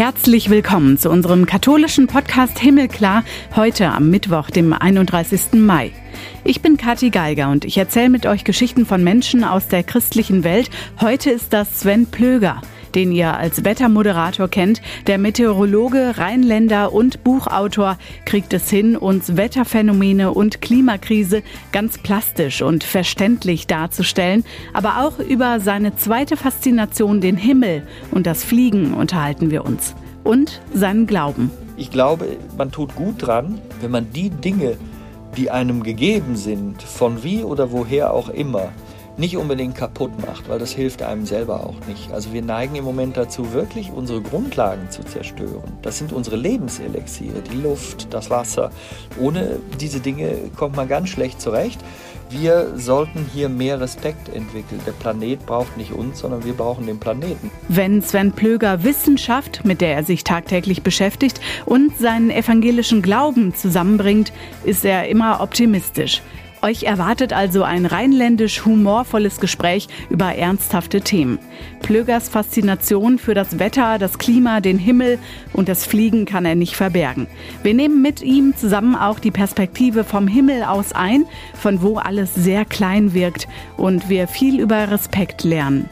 Herzlich willkommen zu unserem katholischen Podcast Himmelklar, heute am Mittwoch, dem 31. Mai. Ich bin Kathi Geiger und ich erzähle mit euch Geschichten von Menschen aus der christlichen Welt. Heute ist das Sven Plöger den ihr als Wettermoderator kennt. Der Meteorologe, Rheinländer und Buchautor kriegt es hin, uns Wetterphänomene und Klimakrise ganz plastisch und verständlich darzustellen. Aber auch über seine zweite Faszination, den Himmel und das Fliegen, unterhalten wir uns. Und seinen Glauben. Ich glaube, man tut gut dran, wenn man die Dinge, die einem gegeben sind, von wie oder woher auch immer, nicht unbedingt kaputt macht, weil das hilft einem selber auch nicht. Also wir neigen im Moment dazu, wirklich unsere Grundlagen zu zerstören. Das sind unsere Lebenselixiere, die Luft, das Wasser. Ohne diese Dinge kommt man ganz schlecht zurecht. Wir sollten hier mehr Respekt entwickeln. Der Planet braucht nicht uns, sondern wir brauchen den Planeten. Wenn Sven Plöger Wissenschaft, mit der er sich tagtäglich beschäftigt, und seinen evangelischen Glauben zusammenbringt, ist er immer optimistisch. Euch erwartet also ein rheinländisch humorvolles Gespräch über ernsthafte Themen. Plögers Faszination für das Wetter, das Klima, den Himmel und das Fliegen kann er nicht verbergen. Wir nehmen mit ihm zusammen auch die Perspektive vom Himmel aus ein, von wo alles sehr klein wirkt und wir viel über Respekt lernen.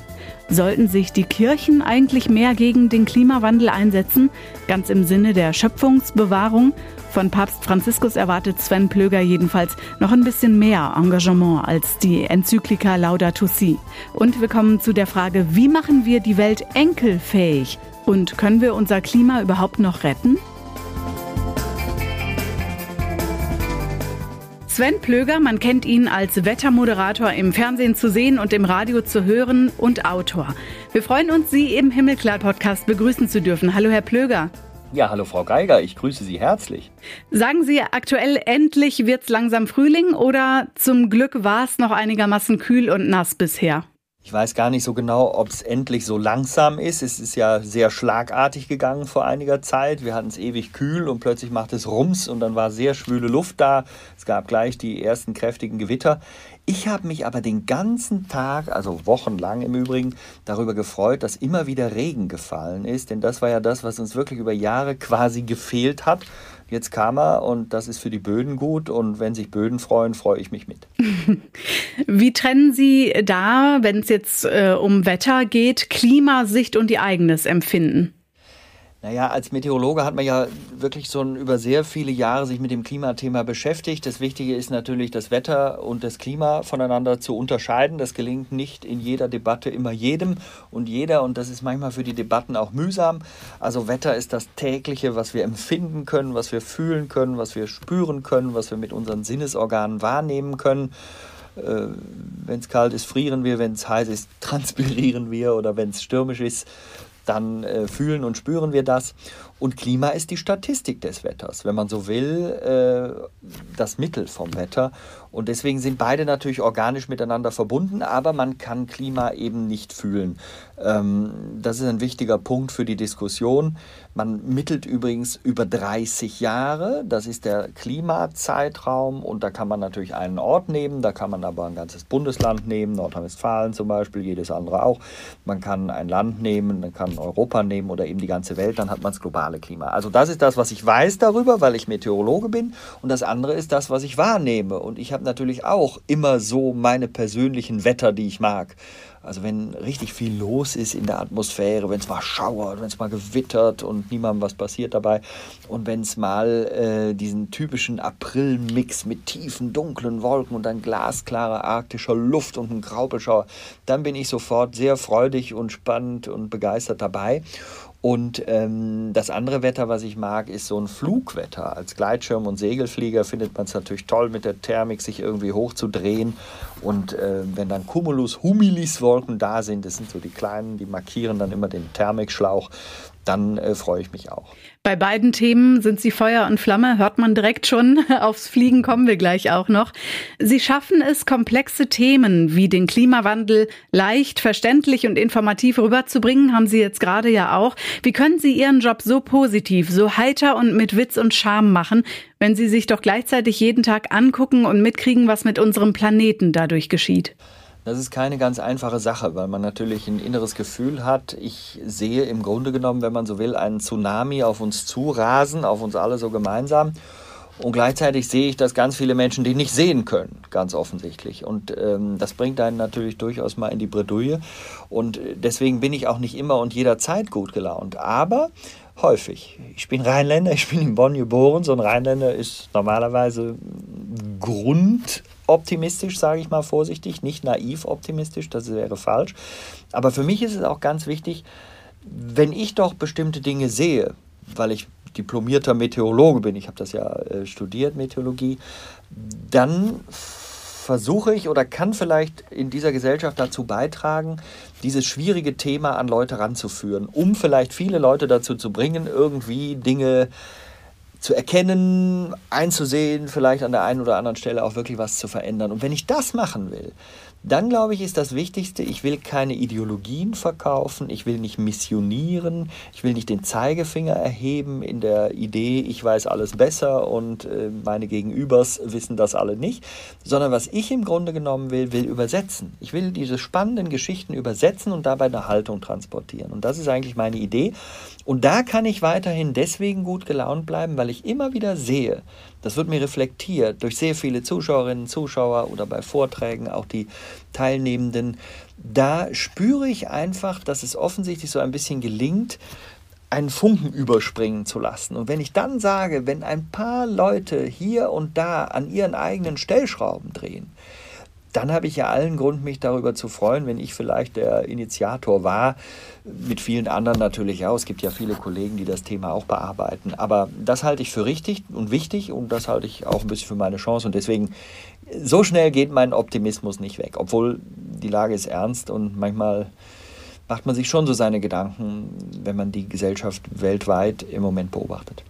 Sollten sich die Kirchen eigentlich mehr gegen den Klimawandel einsetzen, ganz im Sinne der Schöpfungsbewahrung? Von Papst Franziskus erwartet Sven Plöger jedenfalls noch ein bisschen mehr Engagement als die Enzyklika Laudato Si. Und wir kommen zu der Frage, wie machen wir die Welt enkelfähig? Und können wir unser Klima überhaupt noch retten? Sven Plöger, man kennt ihn als Wettermoderator im Fernsehen zu sehen und im Radio zu hören und Autor. Wir freuen uns, Sie im Himmelklar-Podcast begrüßen zu dürfen. Hallo, Herr Plöger. Ja, hallo Frau Geiger, ich grüße Sie herzlich. Sagen Sie, aktuell endlich wird's langsam Frühling oder zum Glück war es noch einigermaßen kühl und nass bisher? Ich weiß gar nicht so genau, ob es endlich so langsam ist. Es ist ja sehr schlagartig gegangen vor einiger Zeit. Wir hatten es ewig kühl und plötzlich macht es Rums und dann war sehr schwüle Luft da. Es gab gleich die ersten kräftigen Gewitter. Ich habe mich aber den ganzen Tag, also wochenlang im Übrigen, darüber gefreut, dass immer wieder Regen gefallen ist. Denn das war ja das, was uns wirklich über Jahre quasi gefehlt hat. Jetzt kam er und das ist für die Böden gut und wenn sich Böden freuen, freue ich mich mit. Wie trennen Sie da, wenn es jetzt äh, um Wetter geht, Klimasicht und Ihr eigenes Empfinden? Naja, als Meteorologe hat man ja wirklich so über sehr viele Jahre sich mit dem Klimathema beschäftigt. Das Wichtige ist natürlich, das Wetter und das Klima voneinander zu unterscheiden. Das gelingt nicht in jeder Debatte immer jedem und jeder und das ist manchmal für die Debatten auch mühsam. Also Wetter ist das tägliche, was wir empfinden können, was wir fühlen können, was wir spüren können, was wir mit unseren Sinnesorganen wahrnehmen können äh, wenn es kalt ist, frieren wir, wenn es heiß ist, transpirieren wir oder wenn es stürmisch ist, dann äh, fühlen und spüren wir das. Und Klima ist die Statistik des Wetters, wenn man so will, äh, das Mittel vom Wetter. Und deswegen sind beide natürlich organisch miteinander verbunden, aber man kann Klima eben nicht fühlen. Ähm, das ist ein wichtiger Punkt für die Diskussion. Man mittelt übrigens über 30 Jahre, das ist der Klimazeitraum und da kann man natürlich einen Ort nehmen, da kann man aber ein ganzes Bundesland nehmen, Nordrhein-Westfalen zum Beispiel, jedes andere auch. Man kann ein Land nehmen, man kann Europa nehmen oder eben die ganze Welt, dann hat man global globale Klima. Also das ist das, was ich weiß darüber, weil ich Meteorologe bin. Und das andere ist das, was ich wahrnehme. Und ich habe natürlich auch immer so meine persönlichen Wetter, die ich mag. Also wenn richtig viel los ist in der Atmosphäre, wenn es mal schauert, wenn es mal gewittert und niemandem was passiert dabei und wenn es mal äh, diesen typischen Aprilmix mit tiefen, dunklen Wolken und dann glasklarer arktischer Luft und einem Graupelschauer, dann bin ich sofort sehr freudig und spannend und begeistert dabei. Und ähm, das andere Wetter, was ich mag, ist so ein Flugwetter. Als Gleitschirm- und Segelflieger findet man es natürlich toll, mit der Thermik sich irgendwie hochzudrehen. Und äh, wenn dann Cumulus Humilis Wolken da sind, das sind so die kleinen, die markieren dann immer den Thermikschlauch, dann äh, freue ich mich auch. Bei beiden Themen sind Sie Feuer und Flamme, hört man direkt schon. Aufs Fliegen kommen wir gleich auch noch. Sie schaffen es, komplexe Themen wie den Klimawandel leicht, verständlich und informativ rüberzubringen, haben Sie jetzt gerade ja auch. Wie können Sie Ihren Job so positiv, so heiter und mit Witz und Charme machen, wenn Sie sich doch gleichzeitig jeden Tag angucken und mitkriegen, was mit unserem Planeten dadurch geschieht? Das ist keine ganz einfache Sache, weil man natürlich ein inneres Gefühl hat. Ich sehe im Grunde genommen, wenn man so will, einen Tsunami auf uns zu rasen, auf uns alle so gemeinsam. Und gleichzeitig sehe ich, dass ganz viele Menschen die nicht sehen können, ganz offensichtlich. Und ähm, das bringt einen natürlich durchaus mal in die Bredouille. Und deswegen bin ich auch nicht immer und jederzeit gut gelaunt. Aber häufig. Ich bin Rheinländer, ich bin in Bonn geboren. So ein Rheinländer ist normalerweise grundoptimistisch, sage ich mal vorsichtig, nicht naiv optimistisch, das wäre falsch. Aber für mich ist es auch ganz wichtig, wenn ich doch bestimmte Dinge sehe, weil ich diplomierter Meteorologe bin, ich habe das ja äh, studiert, Meteorologie, dann versuche ich oder kann vielleicht in dieser Gesellschaft dazu beitragen, dieses schwierige Thema an Leute ranzuführen, um vielleicht viele Leute dazu zu bringen, irgendwie Dinge zu erkennen, einzusehen, vielleicht an der einen oder anderen Stelle auch wirklich was zu verändern. Und wenn ich das machen will, dann glaube ich, ist das Wichtigste, ich will keine Ideologien verkaufen, ich will nicht missionieren, ich will nicht den Zeigefinger erheben in der Idee, ich weiß alles besser und äh, meine Gegenübers wissen das alle nicht, sondern was ich im Grunde genommen will, will übersetzen. Ich will diese spannenden Geschichten übersetzen und dabei eine Haltung transportieren. Und das ist eigentlich meine Idee. Und da kann ich weiterhin deswegen gut gelaunt bleiben, weil ich immer wieder sehe, das wird mir reflektiert durch sehr viele Zuschauerinnen, Zuschauer oder bei Vorträgen auch die Teilnehmenden. Da spüre ich einfach, dass es offensichtlich so ein bisschen gelingt, einen Funken überspringen zu lassen. Und wenn ich dann sage, wenn ein paar Leute hier und da an ihren eigenen Stellschrauben drehen, dann habe ich ja allen Grund, mich darüber zu freuen, wenn ich vielleicht der Initiator war, mit vielen anderen natürlich auch. Es gibt ja viele Kollegen, die das Thema auch bearbeiten. Aber das halte ich für richtig und wichtig und das halte ich auch ein bisschen für meine Chance. Und deswegen, so schnell geht mein Optimismus nicht weg, obwohl die Lage ist ernst und manchmal macht man sich schon so seine Gedanken, wenn man die Gesellschaft weltweit im Moment beobachtet.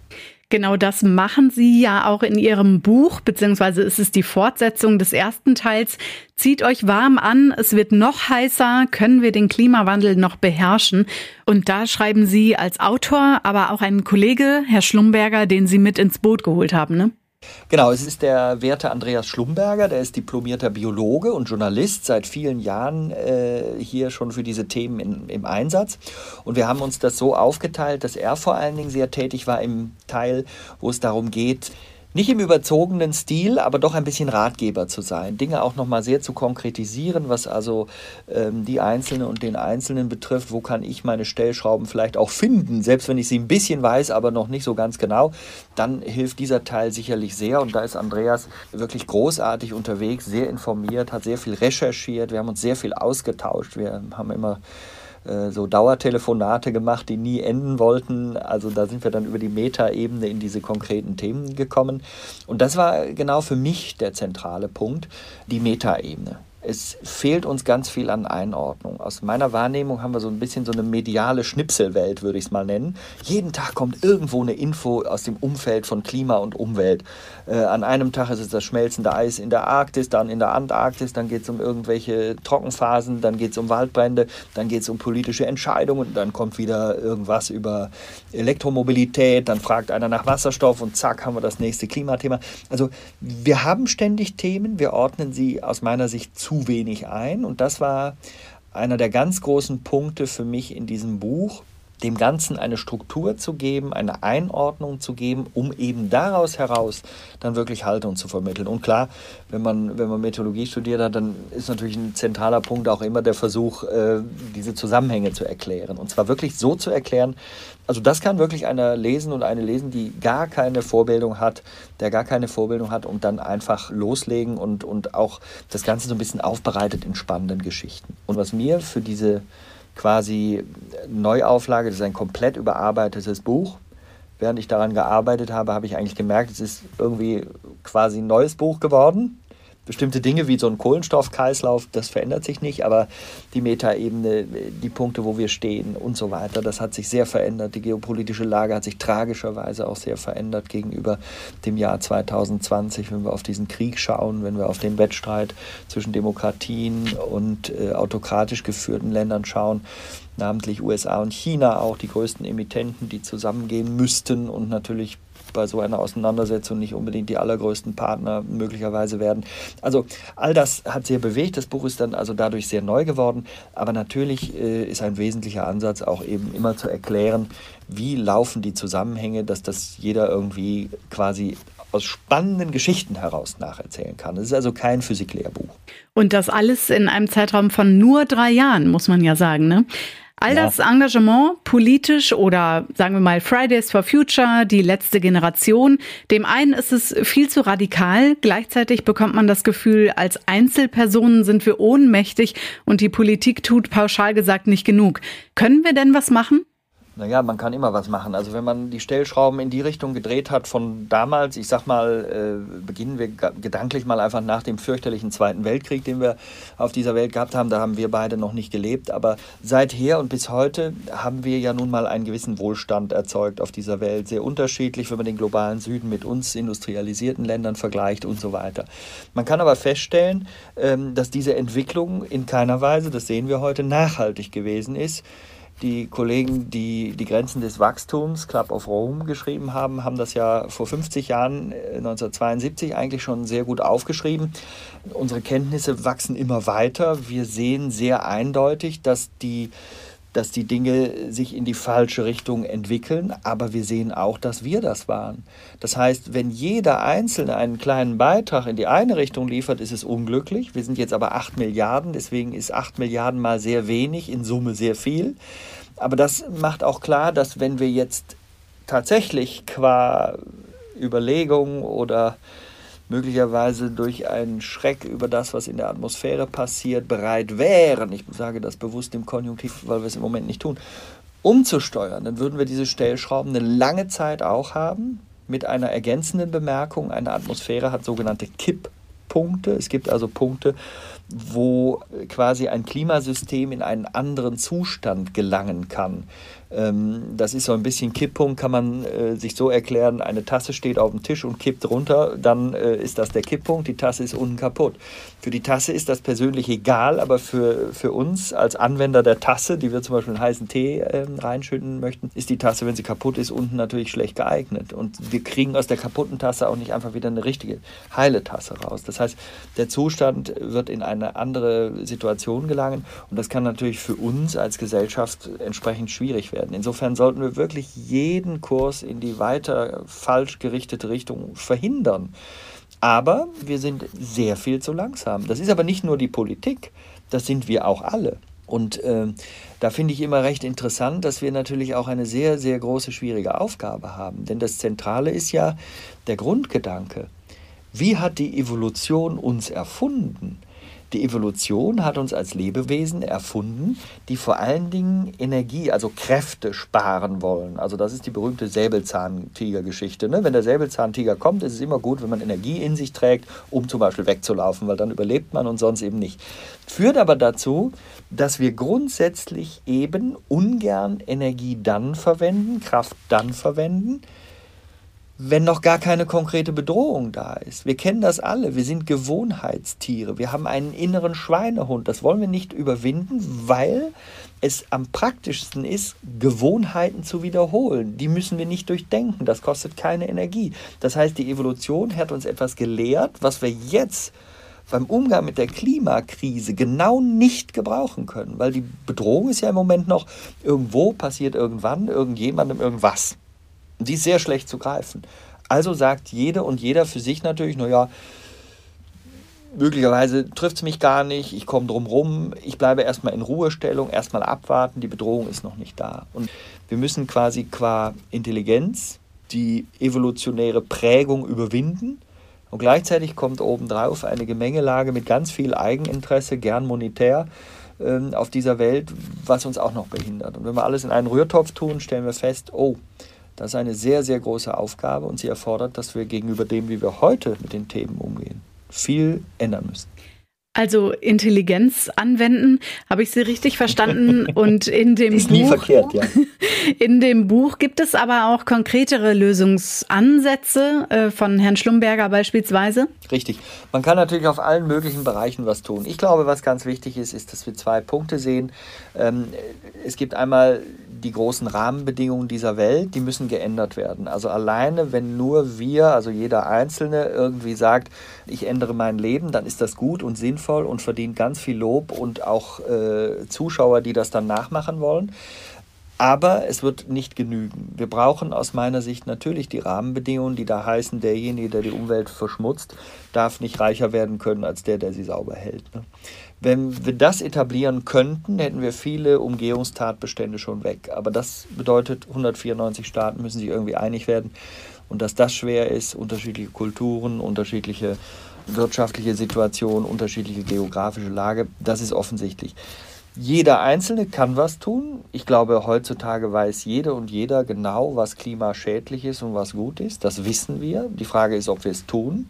Genau das machen Sie ja auch in Ihrem Buch, beziehungsweise ist es die Fortsetzung des ersten Teils. Zieht euch warm an, es wird noch heißer, können wir den Klimawandel noch beherrschen? Und da schreiben Sie als Autor, aber auch einen Kollege, Herr Schlumberger, den Sie mit ins Boot geholt haben, ne? Genau, es ist der werte Andreas Schlumberger, der ist diplomierter Biologe und Journalist, seit vielen Jahren äh, hier schon für diese Themen in, im Einsatz. Und wir haben uns das so aufgeteilt, dass er vor allen Dingen sehr tätig war im Teil, wo es darum geht, nicht im überzogenen Stil, aber doch ein bisschen Ratgeber zu sein, Dinge auch nochmal sehr zu konkretisieren, was also ähm, die Einzelne und den Einzelnen betrifft. Wo kann ich meine Stellschrauben vielleicht auch finden, selbst wenn ich sie ein bisschen weiß, aber noch nicht so ganz genau, dann hilft dieser Teil sicherlich sehr. Und da ist Andreas wirklich großartig unterwegs, sehr informiert, hat sehr viel recherchiert, wir haben uns sehr viel ausgetauscht, wir haben immer äh, so Dauertelefonate gemacht, die nie enden wollten. Also da sind wir dann über die Metaebene in diese konkreten Themen gekommen. Und das war genau für mich der zentrale Punkt, die Metaebene es fehlt uns ganz viel an Einordnung. Aus meiner Wahrnehmung haben wir so ein bisschen so eine mediale Schnipselwelt, würde ich es mal nennen. Jeden Tag kommt irgendwo eine Info aus dem Umfeld von Klima und Umwelt. Äh, an einem Tag ist es das schmelzende Eis in der Arktis, dann in der Antarktis, dann geht es um irgendwelche Trockenphasen, dann geht es um Waldbrände, dann geht es um politische Entscheidungen, dann kommt wieder irgendwas über Elektromobilität, dann fragt einer nach Wasserstoff und zack haben wir das nächste Klimathema. Also wir haben ständig Themen, wir ordnen sie aus meiner Sicht zu wenig ein. Und das war einer der ganz großen Punkte für mich in diesem Buch, dem Ganzen eine Struktur zu geben, eine Einordnung zu geben, um eben daraus heraus dann wirklich Haltung zu vermitteln. Und klar, wenn man, wenn man Meteorologie studiert hat, dann ist natürlich ein zentraler Punkt auch immer der Versuch, äh, diese Zusammenhänge zu erklären. Und zwar wirklich so zu erklären, also das kann wirklich einer lesen und eine lesen, die gar keine Vorbildung hat, der gar keine Vorbildung hat und dann einfach loslegen und, und auch das Ganze so ein bisschen aufbereitet in spannenden Geschichten. Und was mir für diese quasi Neuauflage, das ist ein komplett überarbeitetes Buch, während ich daran gearbeitet habe, habe ich eigentlich gemerkt, es ist irgendwie quasi ein neues Buch geworden bestimmte Dinge wie so ein Kohlenstoffkreislauf, das verändert sich nicht, aber die Metaebene, die Punkte, wo wir stehen und so weiter, das hat sich sehr verändert. Die geopolitische Lage hat sich tragischerweise auch sehr verändert gegenüber dem Jahr 2020, wenn wir auf diesen Krieg schauen, wenn wir auf den Wettstreit zwischen Demokratien und äh, autokratisch geführten Ländern schauen namentlich USA und China auch die größten Emittenten, die zusammengehen müssten und natürlich bei so einer Auseinandersetzung nicht unbedingt die allergrößten Partner möglicherweise werden. Also all das hat sehr bewegt. Das Buch ist dann also dadurch sehr neu geworden. Aber natürlich äh, ist ein wesentlicher Ansatz auch eben immer zu erklären, wie laufen die Zusammenhänge, dass das jeder irgendwie quasi aus spannenden Geschichten heraus nacherzählen kann. Es ist also kein Physiklehrbuch. Und das alles in einem Zeitraum von nur drei Jahren, muss man ja sagen. Ne? All ja. das Engagement, politisch oder sagen wir mal Fridays for Future, die letzte Generation, dem einen ist es viel zu radikal, gleichzeitig bekommt man das Gefühl, als Einzelpersonen sind wir ohnmächtig und die Politik tut pauschal gesagt nicht genug. Können wir denn was machen? Naja, man kann immer was machen. Also wenn man die Stellschrauben in die Richtung gedreht hat von damals, ich sag mal, äh, beginnen wir gedanklich mal einfach nach dem fürchterlichen Zweiten Weltkrieg, den wir auf dieser Welt gehabt haben, da haben wir beide noch nicht gelebt, aber seither und bis heute haben wir ja nun mal einen gewissen Wohlstand erzeugt auf dieser Welt. Sehr unterschiedlich, wenn man den globalen Süden mit uns industrialisierten Ländern vergleicht und so weiter. Man kann aber feststellen, ähm, dass diese Entwicklung in keiner Weise, das sehen wir heute, nachhaltig gewesen ist. Die Kollegen, die die Grenzen des Wachstums, Club of Rome, geschrieben haben, haben das ja vor 50 Jahren, 1972, äh, eigentlich schon sehr gut aufgeschrieben. Unsere Kenntnisse wachsen immer weiter. Wir sehen sehr eindeutig, dass die dass die Dinge sich in die falsche Richtung entwickeln, aber wir sehen auch, dass wir das waren. Das heißt, wenn jeder Einzelne einen kleinen Beitrag in die eine Richtung liefert, ist es unglücklich. Wir sind jetzt aber 8 Milliarden, deswegen ist 8 Milliarden mal sehr wenig, in Summe sehr viel. Aber das macht auch klar, dass wenn wir jetzt tatsächlich qua Überlegung oder möglicherweise durch einen Schreck über das, was in der Atmosphäre passiert, bereit wären, ich sage das bewusst im Konjunktiv, weil wir es im Moment nicht tun, umzusteuern, dann würden wir diese Stellschrauben eine lange Zeit auch haben, mit einer ergänzenden Bemerkung. Eine Atmosphäre hat sogenannte Kipppunkte. Es gibt also Punkte, wo quasi ein Klimasystem in einen anderen Zustand gelangen kann. Ähm, das ist so ein bisschen Kipppunkt, kann man äh, sich so erklären, eine Tasse steht auf dem Tisch und kippt runter, dann äh, ist das der Kipppunkt, die Tasse ist unten kaputt. Für die Tasse ist das persönlich egal, aber für, für uns als Anwender der Tasse, die wir zum Beispiel einen heißen Tee äh, reinschütten möchten, ist die Tasse, wenn sie kaputt ist, unten natürlich schlecht geeignet. Und wir kriegen aus der kaputten Tasse auch nicht einfach wieder eine richtige, heile Tasse raus. Das heißt, der Zustand wird in eine andere Situation gelangen und das kann natürlich für uns als Gesellschaft entsprechend schwierig werden werden. Insofern sollten wir wirklich jeden Kurs in die weiter falsch gerichtete Richtung verhindern. Aber wir sind sehr viel zu langsam. Das ist aber nicht nur die Politik, das sind wir auch alle. Und äh, da finde ich immer recht interessant, dass wir natürlich auch eine sehr, sehr große, schwierige Aufgabe haben. Denn das Zentrale ist ja der Grundgedanke. Wie hat die Evolution uns erfunden? Die Evolution hat uns als Lebewesen erfunden, die vor allen Dingen Energie, also Kräfte sparen wollen. Also das ist die berühmte Säbelzahntiger-Geschichte. Ne? Wenn der Säbelzahntiger kommt, ist es immer gut, wenn man Energie in sich trägt, um zum Beispiel wegzulaufen, weil dann überlebt man und sonst eben nicht. Führt aber dazu, dass wir grundsätzlich eben ungern Energie dann verwenden, Kraft dann verwenden, wenn noch gar keine konkrete Bedrohung da ist. Wir kennen das alle. Wir sind Gewohnheitstiere. Wir haben einen inneren Schweinehund. Das wollen wir nicht überwinden, weil es am praktischsten ist, Gewohnheiten zu wiederholen. Die müssen wir nicht durchdenken. Das kostet keine Energie. Das heißt, die Evolution hat uns etwas gelehrt, was wir jetzt beim Umgang mit der Klimakrise genau nicht gebrauchen können, weil die Bedrohung ist ja im Moment noch irgendwo passiert irgendwann irgendjemandem irgendwas. Die ist sehr schlecht zu greifen. Also sagt jede und jeder für sich natürlich, naja, möglicherweise trifft es mich gar nicht, ich komme drum rum, ich bleibe erstmal in Ruhestellung, erstmal abwarten, die Bedrohung ist noch nicht da. Und wir müssen quasi qua Intelligenz die evolutionäre Prägung überwinden. Und gleichzeitig kommt obendrauf eine Gemengelage mit ganz viel Eigeninteresse, gern monetär, ähm, auf dieser Welt, was uns auch noch behindert. Und wenn wir alles in einen Rührtopf tun, stellen wir fest, oh, das ist eine sehr, sehr große Aufgabe und sie erfordert, dass wir gegenüber dem, wie wir heute mit den Themen umgehen, viel ändern müssen. Also Intelligenz anwenden, habe ich Sie richtig verstanden? Und in dem ist Buch, nie verkehrt, ja. In dem Buch gibt es aber auch konkretere Lösungsansätze äh, von Herrn Schlumberger beispielsweise. Richtig. Man kann natürlich auf allen möglichen Bereichen was tun. Ich glaube, was ganz wichtig ist, ist, dass wir zwei Punkte sehen. Ähm, es gibt einmal die großen Rahmenbedingungen dieser Welt, die müssen geändert werden. Also alleine, wenn nur wir, also jeder Einzelne, irgendwie sagt, ich ändere mein Leben, dann ist das gut und sinnvoll und verdient ganz viel Lob und auch äh, Zuschauer, die das dann nachmachen wollen. Aber es wird nicht genügen. Wir brauchen aus meiner Sicht natürlich die Rahmenbedingungen, die da heißen, derjenige, der die Umwelt verschmutzt, darf nicht reicher werden können als der, der sie sauber hält. Ne? Wenn wir das etablieren könnten, hätten wir viele Umgehungstatbestände schon weg. Aber das bedeutet, 194 Staaten müssen sich irgendwie einig werden. Und dass das schwer ist, unterschiedliche Kulturen, unterschiedliche wirtschaftliche Situationen, unterschiedliche geografische Lage, das ist offensichtlich. Jeder Einzelne kann was tun. Ich glaube, heutzutage weiß jede und jeder genau, was klimaschädlich ist und was gut ist. Das wissen wir. Die Frage ist, ob wir es tun.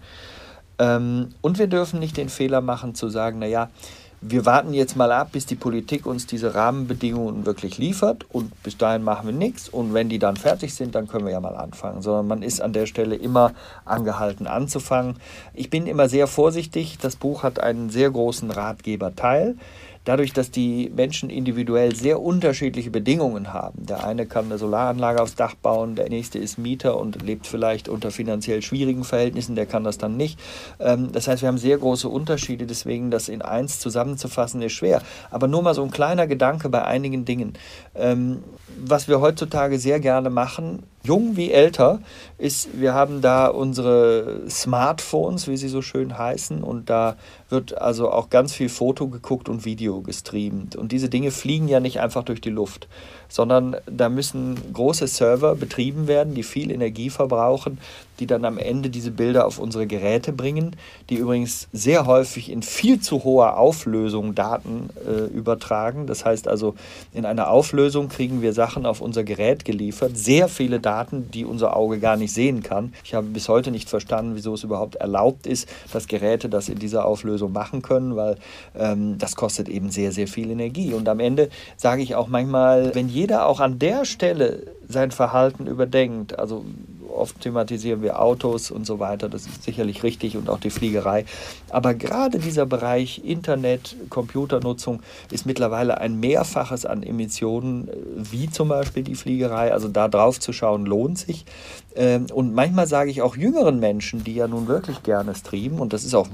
Ähm, und wir dürfen nicht den Fehler machen zu sagen, naja, wir warten jetzt mal ab, bis die Politik uns diese Rahmenbedingungen wirklich liefert und bis dahin machen wir nichts und wenn die dann fertig sind, dann können wir ja mal anfangen, sondern man ist an der Stelle immer angehalten anzufangen. Ich bin immer sehr vorsichtig, das Buch hat einen sehr großen Ratgeberteil dadurch, dass die Menschen individuell sehr unterschiedliche Bedingungen haben. Der eine kann eine Solaranlage aufs Dach bauen, der nächste ist Mieter und lebt vielleicht unter finanziell schwierigen Verhältnissen, der kann das dann nicht. Ähm, das heißt, wir haben sehr große Unterschiede, deswegen das in eins zusammenzufassen ist schwer. Aber nur mal so ein kleiner Gedanke bei einigen Dingen. Ähm, was wir heutzutage sehr gerne machen, jung wie älter, ist, wir haben da unsere Smartphones, wie sie so schön heißen, und da wird also auch ganz viel Foto geguckt und Video gestreamt. Und diese Dinge fliegen ja nicht einfach durch die Luft, sondern da müssen große Server betrieben werden, die viel Energie verbrauchen, die dann am Ende diese Bilder auf unsere Geräte bringen, die übrigens sehr häufig in viel zu hoher Auflösung Daten äh, übertragen. Das heißt also, in einer Auflösung kriegen wir Sachen auf unser Gerät geliefert, sehr viele Daten, die unser Auge gar nicht sehen kann. Ich habe bis heute nicht verstanden, wieso es überhaupt erlaubt ist, dass Geräte das in dieser Auflösung machen können, weil ähm, das kostet eben sehr, sehr viel Energie. Und am Ende sage ich auch manchmal, wenn jeder auch an der Stelle sein Verhalten überdenkt, also oft thematisieren wir Autos und so weiter, das ist sicherlich richtig und auch die Fliegerei. Aber gerade dieser Bereich Internet, Computernutzung ist mittlerweile ein Mehrfaches an Emissionen, äh, wie zum Beispiel die Fliegerei. Also da drauf zu schauen, lohnt sich. Ähm, und manchmal sage ich auch jüngeren Menschen, die ja nun wirklich gerne streamen, und das ist auch,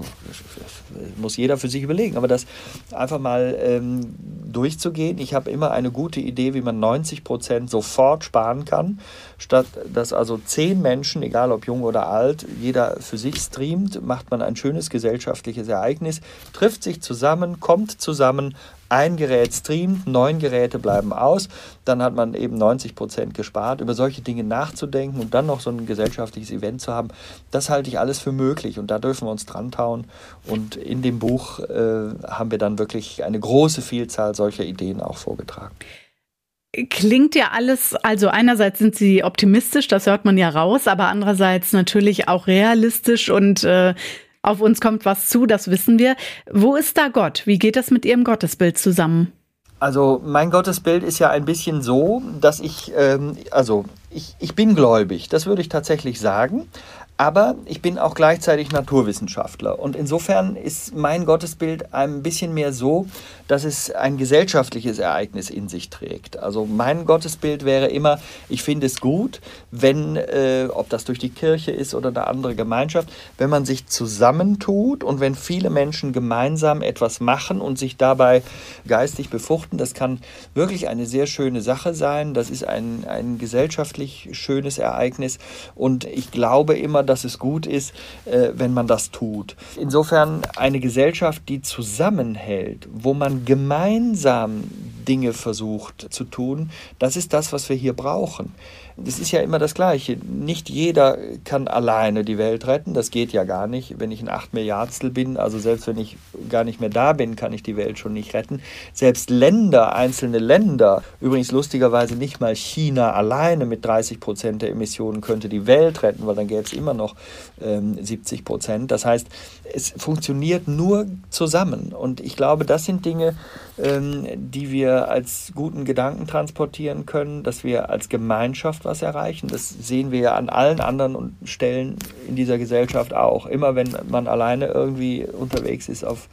muss jeder für sich überlegen, aber das einfach mal ähm, durchzugehen. Ich habe immer eine gute Idee, wie man 90 Prozent sofort sparen kann, statt dass also zehn Menschen, egal ob jung oder alt, jeder für sich streamt, macht man ein schönes gesellschaftliches Ereignis, trifft sich zusammen, kommt zusammen, ein Gerät streamt, neun Geräte bleiben aus, dann hat man eben 90 Prozent gespart. Über solche Dinge nachzudenken und dann noch so ein gesellschaftliches Event zu haben, das halte ich alles für möglich und da dürfen wir uns dran tauen. Und in dem Buch äh, haben wir dann wirklich eine große Vielzahl solcher Ideen auch vorgetragen. Klingt ja alles, also einerseits sind Sie optimistisch, das hört man ja raus, aber andererseits natürlich auch realistisch und äh, auf uns kommt was zu, das wissen wir. Wo ist da Gott? Wie geht das mit Ihrem Gottesbild zusammen? Also mein Gottesbild ist ja ein bisschen so, dass ich, ähm, also ich, ich bin gläubig, das würde ich tatsächlich sagen. Aber ich bin auch gleichzeitig Naturwissenschaftler. Und insofern ist mein Gottesbild ein bisschen mehr so, dass es ein gesellschaftliches Ereignis in sich trägt. Also mein Gottesbild wäre immer, ich finde es gut, wenn, äh, ob das durch die Kirche ist oder eine andere Gemeinschaft, wenn man sich zusammentut und wenn viele Menschen gemeinsam etwas machen und sich dabei geistig befruchten. Das kann wirklich eine sehr schöne Sache sein. Das ist ein, ein gesellschaftlich schönes Ereignis. Und ich glaube immer, dass es gut ist, äh, wenn man das tut. Insofern eine Gesellschaft, die zusammenhält, wo man gemeinsam Dinge versucht zu tun, das ist das, was wir hier brauchen das ist ja immer das Gleiche. Nicht jeder kann alleine die Welt retten. Das geht ja gar nicht. Wenn ich ein 8 Milliardstel bin, also selbst wenn ich gar nicht mehr da bin, kann ich die Welt schon nicht retten. Selbst Länder, einzelne Länder, übrigens lustigerweise nicht mal China alleine mit 30 Prozent der Emissionen könnte die Welt retten, weil dann gäbe es immer noch ähm, 70 Prozent. Das heißt, es funktioniert nur zusammen. Und ich glaube, das sind Dinge, ähm, die wir als guten Gedanken transportieren können, dass wir als Gemeinschaft was erreichen. Das sehen wir ja an allen anderen Stellen in dieser Gesellschaft auch. Immer wenn man alleine irgendwie unterwegs ist auf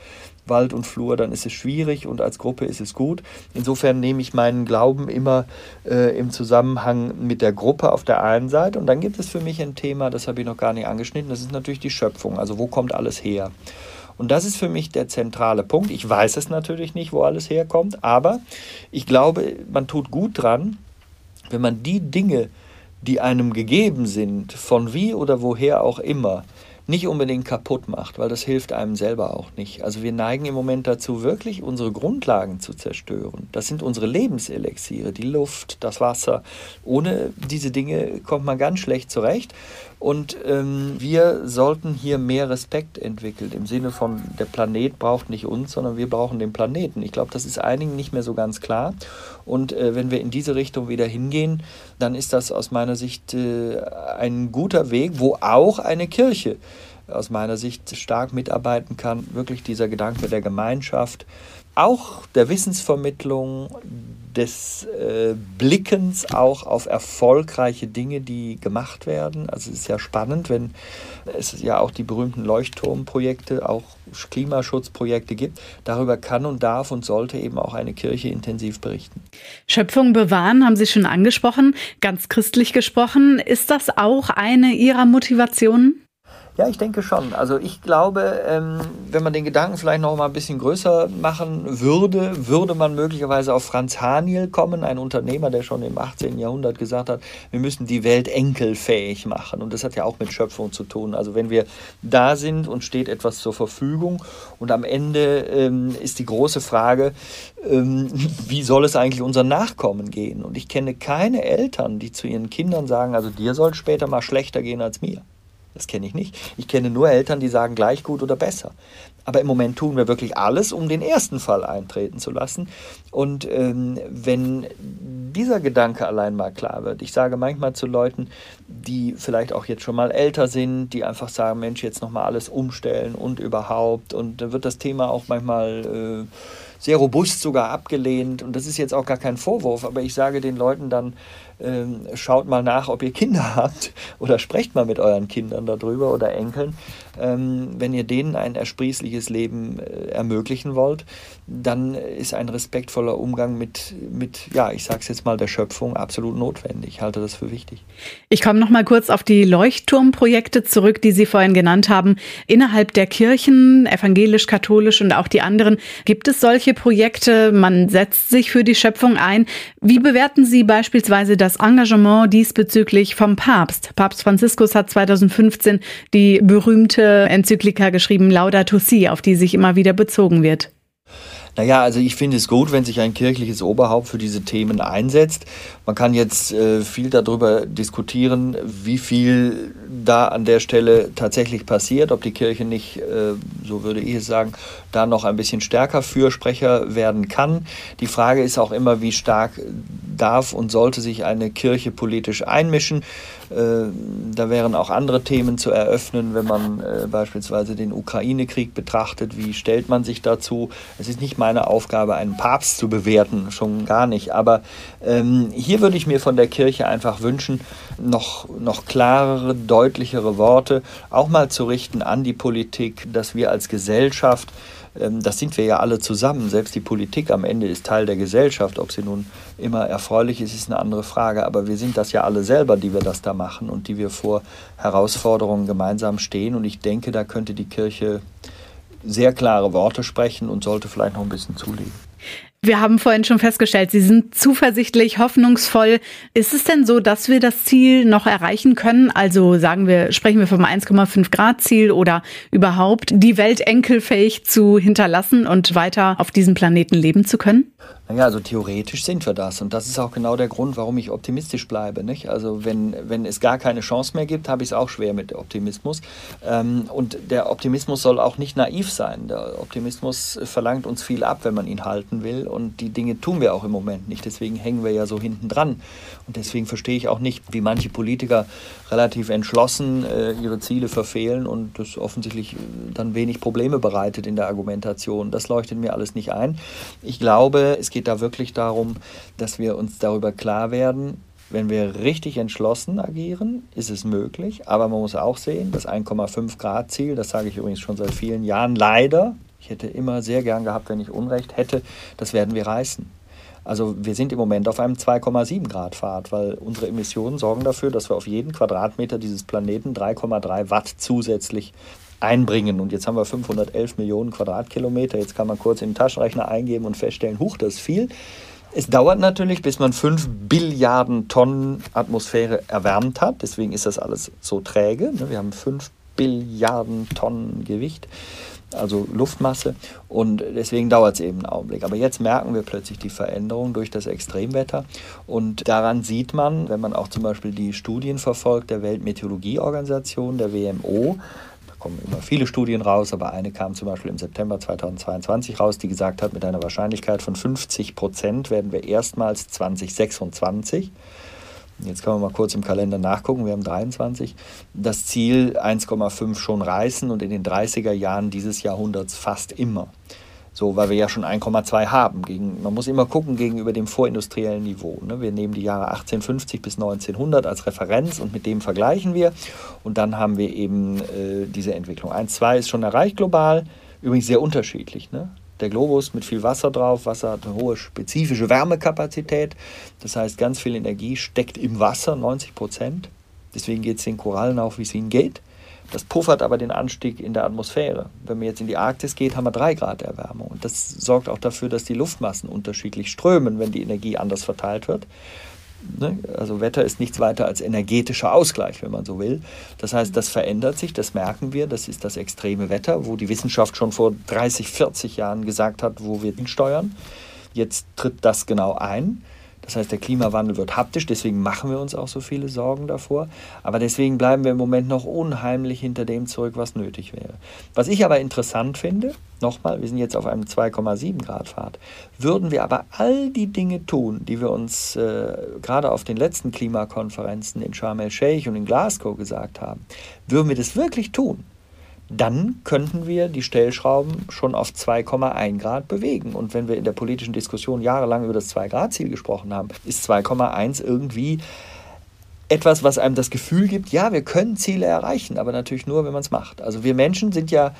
Wald und Flur, dann ist es schwierig und als Gruppe ist es gut. Insofern nehme ich meinen Glauben immer äh, im Zusammenhang mit der Gruppe auf der einen Seite und dann gibt es für mich ein Thema, das habe ich noch gar nicht angeschnitten, das ist natürlich die Schöpfung. Also wo kommt alles her? Und das ist für mich der zentrale Punkt. Ich weiß es natürlich nicht, wo alles herkommt, aber ich glaube, man tut gut dran, wenn man die Dinge, die einem gegeben sind, von wie oder woher auch immer, nicht unbedingt kaputt macht, weil das hilft einem selber auch nicht. Also wir neigen im Moment dazu, wirklich unsere Grundlagen zu zerstören. Das sind unsere Lebenselixiere, die Luft, das Wasser. Ohne diese Dinge kommt man ganz schlecht zurecht. Und ähm, wir sollten hier mehr Respekt entwickeln, im Sinne von, der Planet braucht nicht uns, sondern wir brauchen den Planeten. Ich glaube, das ist einigen nicht mehr so ganz klar. Und äh, wenn wir in diese Richtung wieder hingehen, dann ist das aus meiner Sicht äh, ein guter Weg, wo auch eine Kirche aus meiner Sicht stark mitarbeiten kann. Wirklich dieser Gedanke der Gemeinschaft, auch der Wissensvermittlung, des äh, Blickens auch auf erfolgreiche Dinge, die gemacht werden. Also es ist ja spannend, wenn es ja auch die berühmten Leuchtturmprojekte, auch Klimaschutzprojekte gibt. Darüber kann und darf und sollte eben auch eine Kirche intensiv berichten. Schöpfung bewahren haben Sie schon angesprochen, ganz christlich gesprochen. Ist das auch eine Ihrer Motivationen? Ja, ich denke schon. Also ich glaube, ähm, wenn man den Gedanken vielleicht noch mal ein bisschen größer machen würde, würde man möglicherweise auf Franz Haniel kommen, ein Unternehmer, der schon im 18. Jahrhundert gesagt hat, wir müssen die Welt enkelfähig machen. Und das hat ja auch mit Schöpfung zu tun. Also wenn wir da sind und steht etwas zur Verfügung und am Ende ähm, ist die große Frage, ähm, wie soll es eigentlich unseren Nachkommen gehen? Und ich kenne keine Eltern, die zu ihren Kindern sagen, also dir soll später mal schlechter gehen als mir. Das kenne ich nicht. Ich kenne nur Eltern, die sagen gleich gut oder besser. Aber im Moment tun wir wirklich alles, um den ersten Fall eintreten zu lassen. Und ähm, wenn dieser Gedanke allein mal klar wird, ich sage manchmal zu Leuten, die vielleicht auch jetzt schon mal älter sind, die einfach sagen, Mensch, jetzt nochmal alles umstellen und überhaupt. Und da wird das Thema auch manchmal... Äh, sehr robust sogar abgelehnt. Und das ist jetzt auch gar kein Vorwurf, aber ich sage den Leuten dann, schaut mal nach, ob ihr Kinder habt oder sprecht mal mit euren Kindern darüber oder Enkeln. Ähm, wenn ihr denen ein ersprießliches Leben äh, ermöglichen wollt, dann ist ein respektvoller Umgang mit, mit ja, ich sage es jetzt mal, der Schöpfung absolut notwendig. Ich halte das für wichtig. Ich komme noch mal kurz auf die Leuchtturmprojekte zurück, die Sie vorhin genannt haben. Innerhalb der Kirchen, evangelisch, katholisch und auch die anderen, gibt es solche Projekte. Man setzt sich für die Schöpfung ein. Wie bewerten Sie beispielsweise das Engagement diesbezüglich vom Papst? Papst Franziskus hat 2015 die berühmte Enzyklika geschrieben, Laudato Si, auf die sich immer wieder bezogen wird. Naja, also ich finde es gut, wenn sich ein kirchliches Oberhaupt für diese Themen einsetzt. Man kann jetzt äh, viel darüber diskutieren, wie viel da an der Stelle tatsächlich passiert, ob die Kirche nicht, äh, so würde ich es sagen, da noch ein bisschen stärker Fürsprecher werden kann. Die Frage ist auch immer, wie stark darf und sollte sich eine Kirche politisch einmischen. Äh, da wären auch andere Themen zu eröffnen, wenn man äh, beispielsweise den Ukraine-Krieg betrachtet. Wie stellt man sich dazu? Es ist nicht meine Aufgabe, einen Papst zu bewerten, schon gar nicht. Aber ähm, hier würde ich mir von der Kirche einfach wünschen, noch, noch klarere, deutlichere Worte auch mal zu richten an die Politik, dass wir als Gesellschaft das sind wir ja alle zusammen. Selbst die Politik am Ende ist Teil der Gesellschaft. Ob sie nun immer erfreulich ist, ist eine andere Frage. Aber wir sind das ja alle selber, die wir das da machen und die wir vor Herausforderungen gemeinsam stehen. Und ich denke, da könnte die Kirche sehr klare Worte sprechen und sollte vielleicht noch ein bisschen zulegen. Wir haben vorhin schon festgestellt, Sie sind zuversichtlich, hoffnungsvoll. Ist es denn so, dass wir das Ziel noch erreichen können? Also sagen wir, sprechen wir vom 1,5 Grad Ziel oder überhaupt die Welt enkelfähig zu hinterlassen und weiter auf diesem Planeten leben zu können? Naja, also theoretisch sind wir das. Und das ist auch genau der Grund, warum ich optimistisch bleibe. Nicht? Also wenn, wenn es gar keine Chance mehr gibt, habe ich es auch schwer mit Optimismus. Ähm, und der Optimismus soll auch nicht naiv sein. Der Optimismus verlangt uns viel ab, wenn man ihn halten will. Und die Dinge tun wir auch im Moment nicht. Deswegen hängen wir ja so hinten dran. Und deswegen verstehe ich auch nicht, wie manche Politiker relativ entschlossen äh, ihre Ziele verfehlen und das offensichtlich äh, dann wenig Probleme bereitet in der Argumentation. Das leuchtet mir alles nicht ein. Ich glaube, es geht da wirklich darum, dass wir uns darüber klar werden, wenn wir richtig entschlossen agieren, ist es möglich. Aber man muss auch sehen, das 1,5 Grad Ziel, das sage ich übrigens schon seit vielen Jahren, leider Ich hätte immer sehr gern gehabt, wenn ich Unrecht hätte, das werden wir reißen. Also wir sind im Moment auf einem 2,7 Grad Pfad, weil unsere Emissionen sorgen dafür, dass wir auf jeden Quadratmeter dieses Planeten 3,3 Watt zusätzlich einbringen. Und jetzt haben wir 511 Millionen Quadratkilometer. Jetzt kann man kurz in den Taschenrechner eingeben und feststellen, huch, das ist viel. Es dauert natürlich, bis man 5 Billiarden Tonnen Atmosphäre erwärmt hat. Deswegen ist das alles so träge. Wir haben 5 Billiarden Tonnen Gewicht also Luftmasse. Und deswegen dauert es eben einen Augenblick. Aber jetzt merken wir plötzlich die Veränderung durch das Extremwetter. Und daran sieht man, wenn man auch zum Beispiel die Studien verfolgt der Weltmeteorologieorganisation, der WMO, kommen immer viele Studien raus, aber eine kam zum Beispiel im September 2022 raus, die gesagt hat, mit einer Wahrscheinlichkeit von 50 Prozent werden wir erstmals 2026 Jetzt können wir mal kurz im Kalender nachgucken, wir haben 23, das Ziel 1,5 schon reißen und in den 30er Jahren dieses Jahrhunderts fast immer. So, weil wir ja schon 1,2 haben. Gegen, man muss immer gucken gegenüber dem vorindustriellen Niveau. Ne? Wir nehmen die Jahre 1850 bis 1900 als Referenz und mit dem vergleichen wir. Und dann haben wir eben äh, diese Entwicklung. 1,2 ist schon erreicht global, übrigens sehr unterschiedlich. Ne? der Globus mit viel Wasser drauf. Wasser hat eine hohe spezifische Wärmekapazität. Das heißt, ganz viel Energie steckt im Wasser, 90 Prozent. Deswegen geht es den Korallen auch, wie es ihnen geht. Das puffert aber den Anstieg in der Atmosphäre. Wenn man jetzt in die Arktis geht, haben wir 3 Grad Erwärmung. Und das sorgt auch dafür, dass die Luftmassen unterschiedlich strömen, wenn die Energie anders verteilt wird. Ne? Also Wetter ist nichts weiter als energetischer Ausgleich, wenn man so will. Das heißt, das verändert sich, das merken wir. Das ist das extreme Wetter, wo die Wissenschaft schon vor 30, 40 Jahren gesagt hat, wo wir hinsteuern. Jetzt tritt das genau ein. Das heißt, der Klimawandel wird haptisch, deswegen machen wir uns auch so viele Sorgen davor. Aber deswegen bleiben wir im Moment noch unheimlich hinter dem zurück, was nötig wäre. Was ich aber interessant finde, nochmal, wir sind jetzt auf einem 2,7 Grad Pfad, würden wir aber all die Dinge tun, die wir uns äh, gerade auf den letzten Klimakonferenzen in Sharm el-Sheikh und in Glasgow gesagt haben, würden wir das wirklich tun, dann könnten wir die Stellschrauben schon auf 2,1 Grad bewegen. Und wenn wir in der politischen Diskussion jahrelang über das 2-Grad-Ziel gesprochen haben, ist 2,1 irgendwie etwas, was einem das Gefühl gibt, ja, wir können Ziele erreichen, aber natürlich nur, wenn man es macht. Also wir Menschen sind ja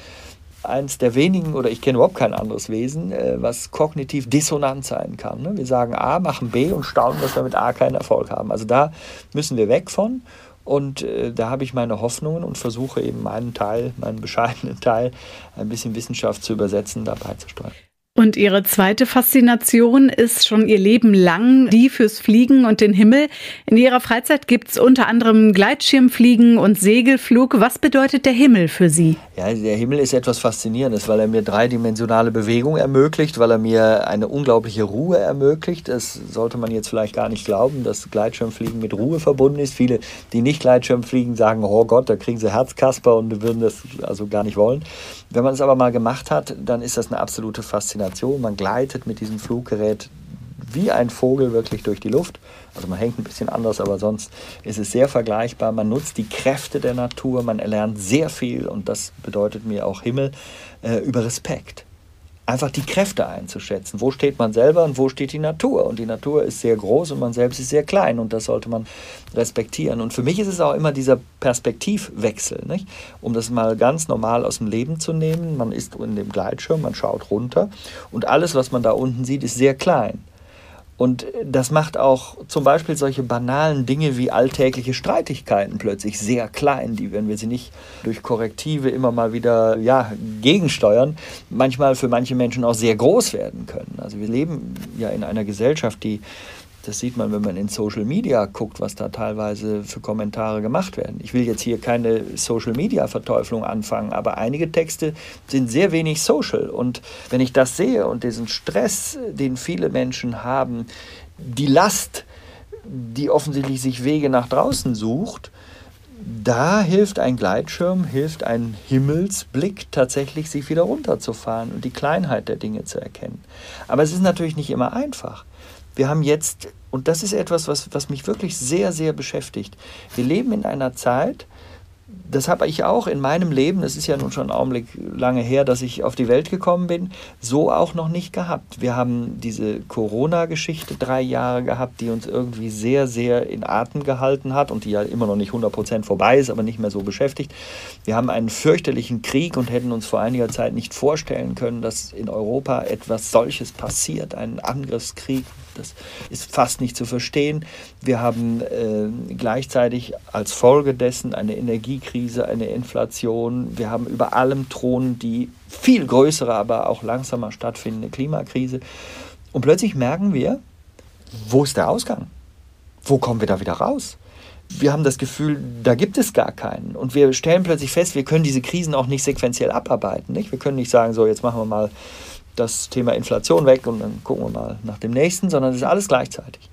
eins der wenigen, oder ich kenne überhaupt kein anderes Wesen, äh, was kognitiv dissonant sein kann. Ne? Wir sagen A, machen B und staunen, dass wir mit A keinen Erfolg haben. Also da müssen wir weg von. Und äh, da habe ich meine Hoffnungen und versuche eben meinen Teil, meinen bescheidenen Teil, ein bisschen Wissenschaft zu übersetzen, dabei zu steuern. Und Ihre zweite Faszination ist schon Ihr Leben lang die fürs Fliegen und den Himmel. In Ihrer Freizeit gibt es unter anderem Gleitschirmfliegen und Segelflug. Was bedeutet der Himmel für Sie? Ja, der Himmel ist etwas Faszinierendes, weil er mir dreidimensionale Bewegung ermöglicht, weil er mir eine unglaubliche Ruhe ermöglicht. Das sollte man jetzt vielleicht gar nicht glauben, dass Gleitschirmfliegen mit Ruhe verbunden ist. Viele, die nicht Gleitschirm fliegen, sagen, oh Gott, da kriegen sie Herzkasper und würden das also gar nicht wollen. Wenn man es aber mal gemacht hat, dann ist das eine absolute Faszination. Man gleitet mit diesem Fluggerät wie ein Vogel wirklich durch die Luft. Also man hängt ein bisschen anders, aber sonst ist es sehr vergleichbar. Man nutzt die Kräfte der Natur, man erlernt sehr viel und das bedeutet mir auch Himmel äh, über Respekt einfach die Kräfte einzuschätzen. Wo steht man selber und wo steht die Natur? Und die Natur ist sehr groß und man selbst ist sehr klein und das sollte man respektieren. Und für mich ist es auch immer dieser Perspektivwechsel, nicht? um das mal ganz normal aus dem Leben zu nehmen. Man ist in dem Gleitschirm, man schaut runter und alles, was man da unten sieht, ist sehr klein. Und das macht auch zum Beispiel solche banalen Dinge wie alltägliche Streitigkeiten plötzlich sehr klein, die, wenn wir sie nicht durch Korrektive immer mal wieder ja, gegensteuern, manchmal für manche Menschen auch sehr groß werden können. Also wir leben ja in einer Gesellschaft, die das sieht man, wenn man in Social Media guckt, was da teilweise für Kommentare gemacht werden. Ich will jetzt hier keine Social Media Verteuflung anfangen, aber einige Texte sind sehr wenig social. Und wenn ich das sehe und diesen Stress, den viele Menschen haben, die Last, die offensichtlich sich Wege nach draußen sucht, da hilft ein Gleitschirm, hilft ein Himmelsblick tatsächlich, sich wieder runterzufahren und die Kleinheit der Dinge zu erkennen. Aber es ist natürlich nicht immer einfach wir haben jetzt, und das ist etwas, was, was mich wirklich sehr, sehr beschäftigt, wir leben in einer Zeit, das habe ich auch in meinem Leben, es ist ja nun schon einen Augenblick lange her, dass ich auf die Welt gekommen bin, so auch noch nicht gehabt. Wir haben diese Corona-Geschichte drei Jahre gehabt, die uns irgendwie sehr, sehr in Atem gehalten hat und die ja immer noch nicht 100% vorbei ist, aber nicht mehr so beschäftigt. Wir haben einen fürchterlichen Krieg und hätten uns vor einiger Zeit nicht vorstellen können, dass in Europa etwas solches passiert, ein Angriffskrieg das ist fast nicht zu verstehen. Wir haben äh, gleichzeitig als Folge dessen eine Energiekrise, eine Inflation. Wir haben über allem thronen die viel größere, aber auch langsamer stattfindende Klimakrise. Und plötzlich merken wir, wo ist der Ausgang? Wo kommen wir da wieder raus? wir haben das Gefühl, da gibt es gar keinen. Und wir stellen plötzlich fest, wir können diese Krisen auch nicht sequenziell abarbeiten. Nicht? Wir können nicht sagen, so jetzt machen wir mal das Thema Inflation weg und dann gucken wir mal nach dem nächsten, sondern es ist alles gleichzeitig.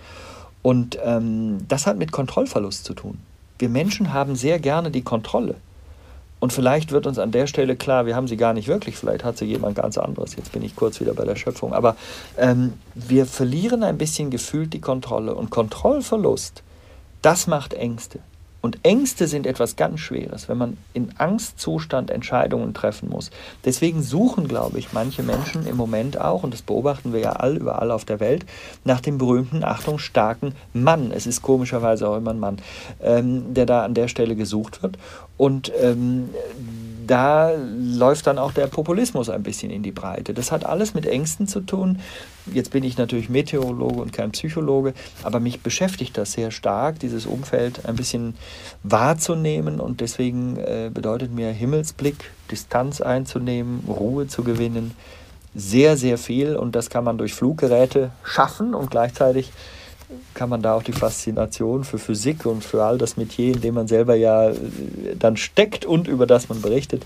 Und ähm, das hat mit Kontrollverlust zu tun. Wir Menschen haben sehr gerne die Kontrolle. Und vielleicht wird uns an der Stelle klar, wir haben sie gar nicht wirklich, vielleicht hat sie jemand ganz anderes. Jetzt bin ich kurz wieder bei der Schöpfung. Aber ähm, wir verlieren ein bisschen gefühlt die Kontrolle. Und Kontrollverlust, das macht Ängste. Und Ängste sind etwas ganz Schweres, wenn man in Angstzustand Entscheidungen treffen muss. Deswegen suchen, glaube ich, manche Menschen im Moment auch, und das beobachten wir ja all überall auf der Welt, nach dem berühmten, Achtung, starken Mann. Es ist komischerweise auch immer ein Mann, ähm, der da an der Stelle gesucht wird. Und ähm, da läuft dann auch der Populismus ein bisschen in die Breite. Das hat alles mit Ängsten zu tun. Jetzt bin ich natürlich Meteorologe und kein Psychologe, aber mich beschäftigt das sehr stark, dieses Umfeld ein bisschen wahrzunehmen und deswegen äh, bedeutet mir Himmelsblick, Distanz einzunehmen, Ruhe zu gewinnen, sehr, sehr viel und das kann man durch Fluggeräte schaffen und gleichzeitig kann man da auch die Faszination für Physik und für all das Metier, in dem man selber ja äh, dann steckt und über das man berichtet,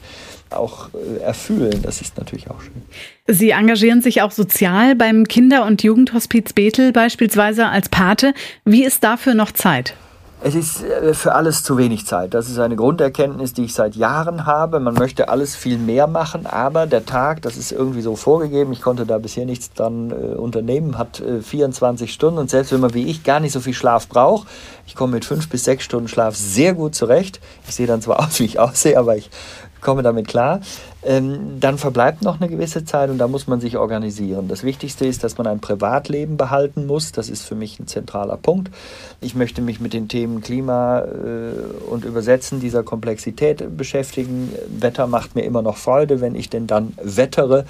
auch äh, erfüllen. Das ist natürlich auch schön. Sie engagieren sich auch sozial beim Kinder- und Jugendhospiz Bethel beispielsweise als Pate. Wie ist dafür noch Zeit? Es ist äh, für alles zu wenig Zeit. Das ist eine Grunderkenntnis, die ich seit Jahren habe. Man möchte alles viel mehr machen, aber der Tag, das ist irgendwie so vorgegeben. Ich konnte da bisher nichts dran äh, unternehmen, hat äh, 24 Stunden. Und selbst wenn man wie ich gar nicht so viel Schlaf braucht, ich komme mit fünf bis sechs Stunden Schlaf sehr gut zurecht. Ich sehe dann zwar aus, wie ich aussehe, aber ich komme damit klar. Ähm, dann verbleibt noch eine gewisse Zeit und da muss man sich organisieren. Das Wichtigste ist, dass man ein Privatleben behalten muss. Das ist für mich ein zentraler Punkt. Ich möchte mich mit den Themen Klima äh, und Übersetzen dieser Komplexität beschäftigen. Wetter macht mir immer noch Freude, wenn ich denn dann wettere.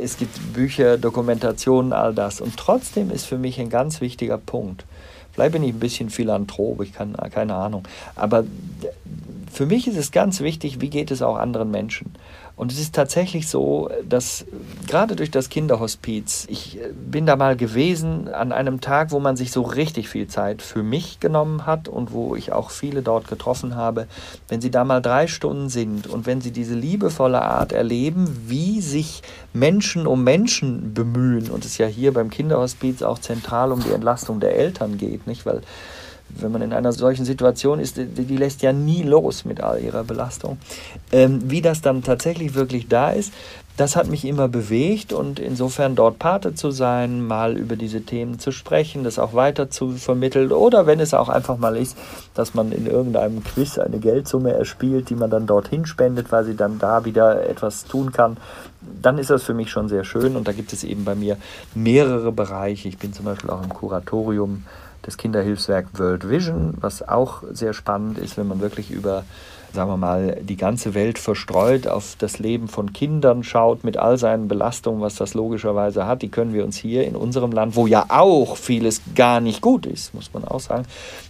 Es gibt Bücher, Dokumentationen, all das. Und trotzdem ist für mich ein ganz wichtiger Punkt. Vielleicht bin ich ein bisschen Philanthrop, ich kann keine Ahnung. Aber für mich ist es ganz wichtig, wie geht es auch anderen Menschen. Und es ist tatsächlich so, dass gerade durch das Kinderhospiz, ich äh, bin da mal gewesen an einem Tag, wo man sich so richtig viel Zeit für mich genommen hat und wo ich auch viele dort getroffen habe. Wenn sie da mal drei Stunden sind und wenn sie diese liebevolle Art erleben, wie sich Menschen um Menschen bemühen und es ja hier beim Kinderhospiz auch zentral um die Entlastung der Eltern geht, nicht? Weil wenn man in einer solchen Situation ist, die, die lässt ja nie los mit all ihrer Belastung. Ähm, wie das dann tatsächlich wirklich da ist, das hat mich immer bewegt und insofern dort Pate zu sein, mal über diese Themen zu sprechen, das auch weiter zu vermitteln oder wenn es auch einfach mal ist, dass man in irgendeinem Quiz eine Geldsumme erspielt, die man dann dorthin spendet, weil sie dann da wieder etwas tun kann, dann ist das für mich schon sehr schön und da gibt es eben bei mir mehrere Bereiche. Ich bin zum Beispiel auch im Kuratorium das Kinderhilfswerk World Vision, was auch sehr spannend ist, wenn man wirklich über, sagen wir mal, die ganze Welt verstreut auf das Leben von Kindern schaut, mit all seinen Belastungen, was das logischerweise hat. Die können wir uns hier in unserem Land, wo ja auch vieles gar nicht gut ist, muss man auch sagen,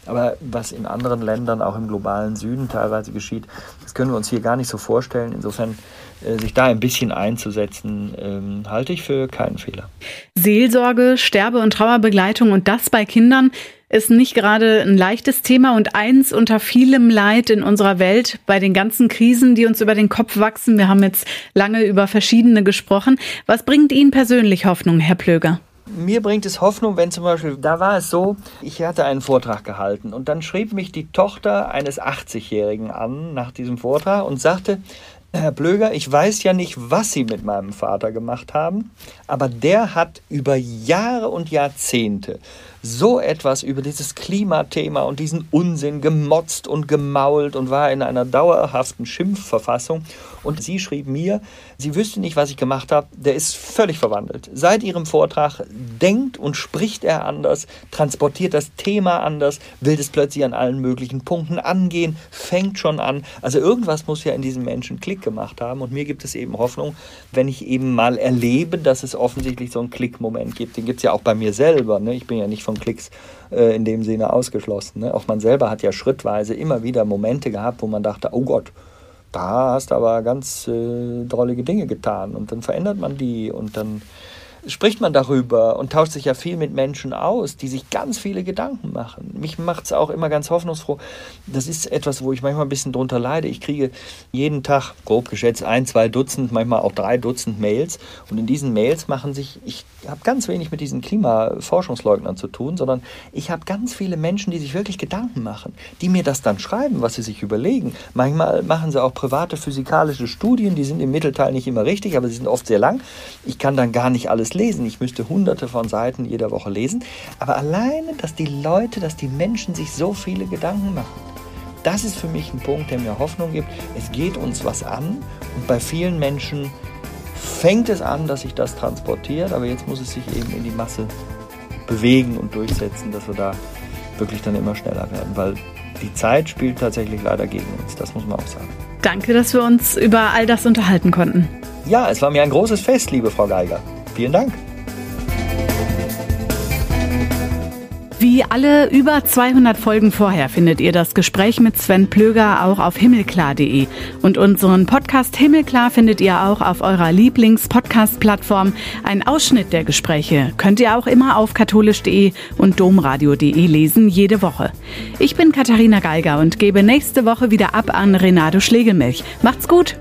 aber was in anderen Ländern, auch im globalen Süden teilweise geschieht, das können wir uns hier gar nicht so vorstellen. Insofern äh, sich da ein bisschen einzusetzen, ähm, halte ich für keinen Fehler. Seelsorge, Sterbe- und Trauerbegleitung und das bei Kindern ist nicht gerade ein leichtes Thema und eins unter vielem Leid in unserer Welt bei den ganzen Krisen, die uns über den Kopf wachsen. Wir haben jetzt lange über verschiedene gesprochen. Was bringt Ihnen persönlich Hoffnung, Herr Plöger? Mir bringt es Hoffnung, wenn zum Beispiel, da war es so, ich hatte einen Vortrag gehalten und dann schrieb mich die Tochter eines 80-Jährigen an nach diesem Vortrag und sagte, Herr Blöger, ich weiß ja nicht, was Sie mit meinem Vater gemacht haben, aber der hat über Jahre und Jahrzehnte so etwas über dieses Klimathema und diesen Unsinn gemotzt und gemault und war in einer dauerhaften Schimpfverfassung. Und sie schrieb mir, sie wüsste nicht, was ich gemacht habe. Der ist völlig verwandelt. Seit ihrem Vortrag denkt und spricht er anders, transportiert das Thema anders, will es plötzlich an allen möglichen Punkten angehen, fängt schon an. Also irgendwas muss ja in diesem Menschen Klick gemacht haben. Und mir gibt es eben Hoffnung, wenn ich eben mal erlebe, dass es offensichtlich so einen Klickmoment gibt. Den gibt es ja auch bei mir selber. Ne? Ich bin ja nicht von Klicks äh, in dem Sinne ausgeschlossen. Ne? Auch man selber hat ja schrittweise immer wieder Momente gehabt, wo man dachte, oh Gott, da hast du aber ganz äh, drollige Dinge getan. Und dann verändert man die und dann spricht man darüber und tauscht sich ja viel mit Menschen aus, die sich ganz viele Gedanken machen. Mich macht es auch immer ganz hoffnungsfroh. Das ist etwas, wo ich manchmal ein bisschen drunter leide. Ich kriege jeden Tag, grob geschätzt, ein, zwei Dutzend, manchmal auch drei Dutzend Mails. Und in diesen Mails machen sich, ich habe ganz wenig mit diesen Klimaforschungsleugnern zu tun, sondern ich habe ganz viele Menschen, die sich wirklich Gedanken machen, die mir das dann schreiben, was sie sich überlegen. Manchmal machen sie auch private physikalische Studien, die sind im Mittelteil nicht immer richtig, aber sie sind oft sehr lang. Ich kann dann gar nicht alles alles lesen. Ich müsste hunderte von Seiten jeder Woche lesen. Aber alleine, dass die Leute, dass die Menschen sich so viele Gedanken machen, das ist für mich ein Punkt, der mir Hoffnung gibt. Es geht uns was an und bei vielen Menschen fängt es an, dass sich das transportiert, aber jetzt muss es sich eben in die Masse bewegen und durchsetzen, dass wir da wirklich dann immer schneller werden, weil die Zeit spielt tatsächlich leider gegen uns, das muss man auch sagen. Danke, dass wir uns über all das unterhalten konnten. Ja, es war mir ein großes Fest, liebe Frau Geiger. Vielen Dank. Wie alle über 200 Folgen vorher findet ihr das Gespräch mit Sven Plöger auch auf himmelklar.de. Und unseren Podcast Himmelklar findet ihr auch auf eurer Lieblings-Podcast-Plattform. Ein Ausschnitt der Gespräche könnt ihr auch immer auf katholisch.de und domradio.de lesen, jede Woche. Ich bin Katharina Geiger und gebe nächste Woche wieder ab an Renato Schlegelmilch. Macht's gut!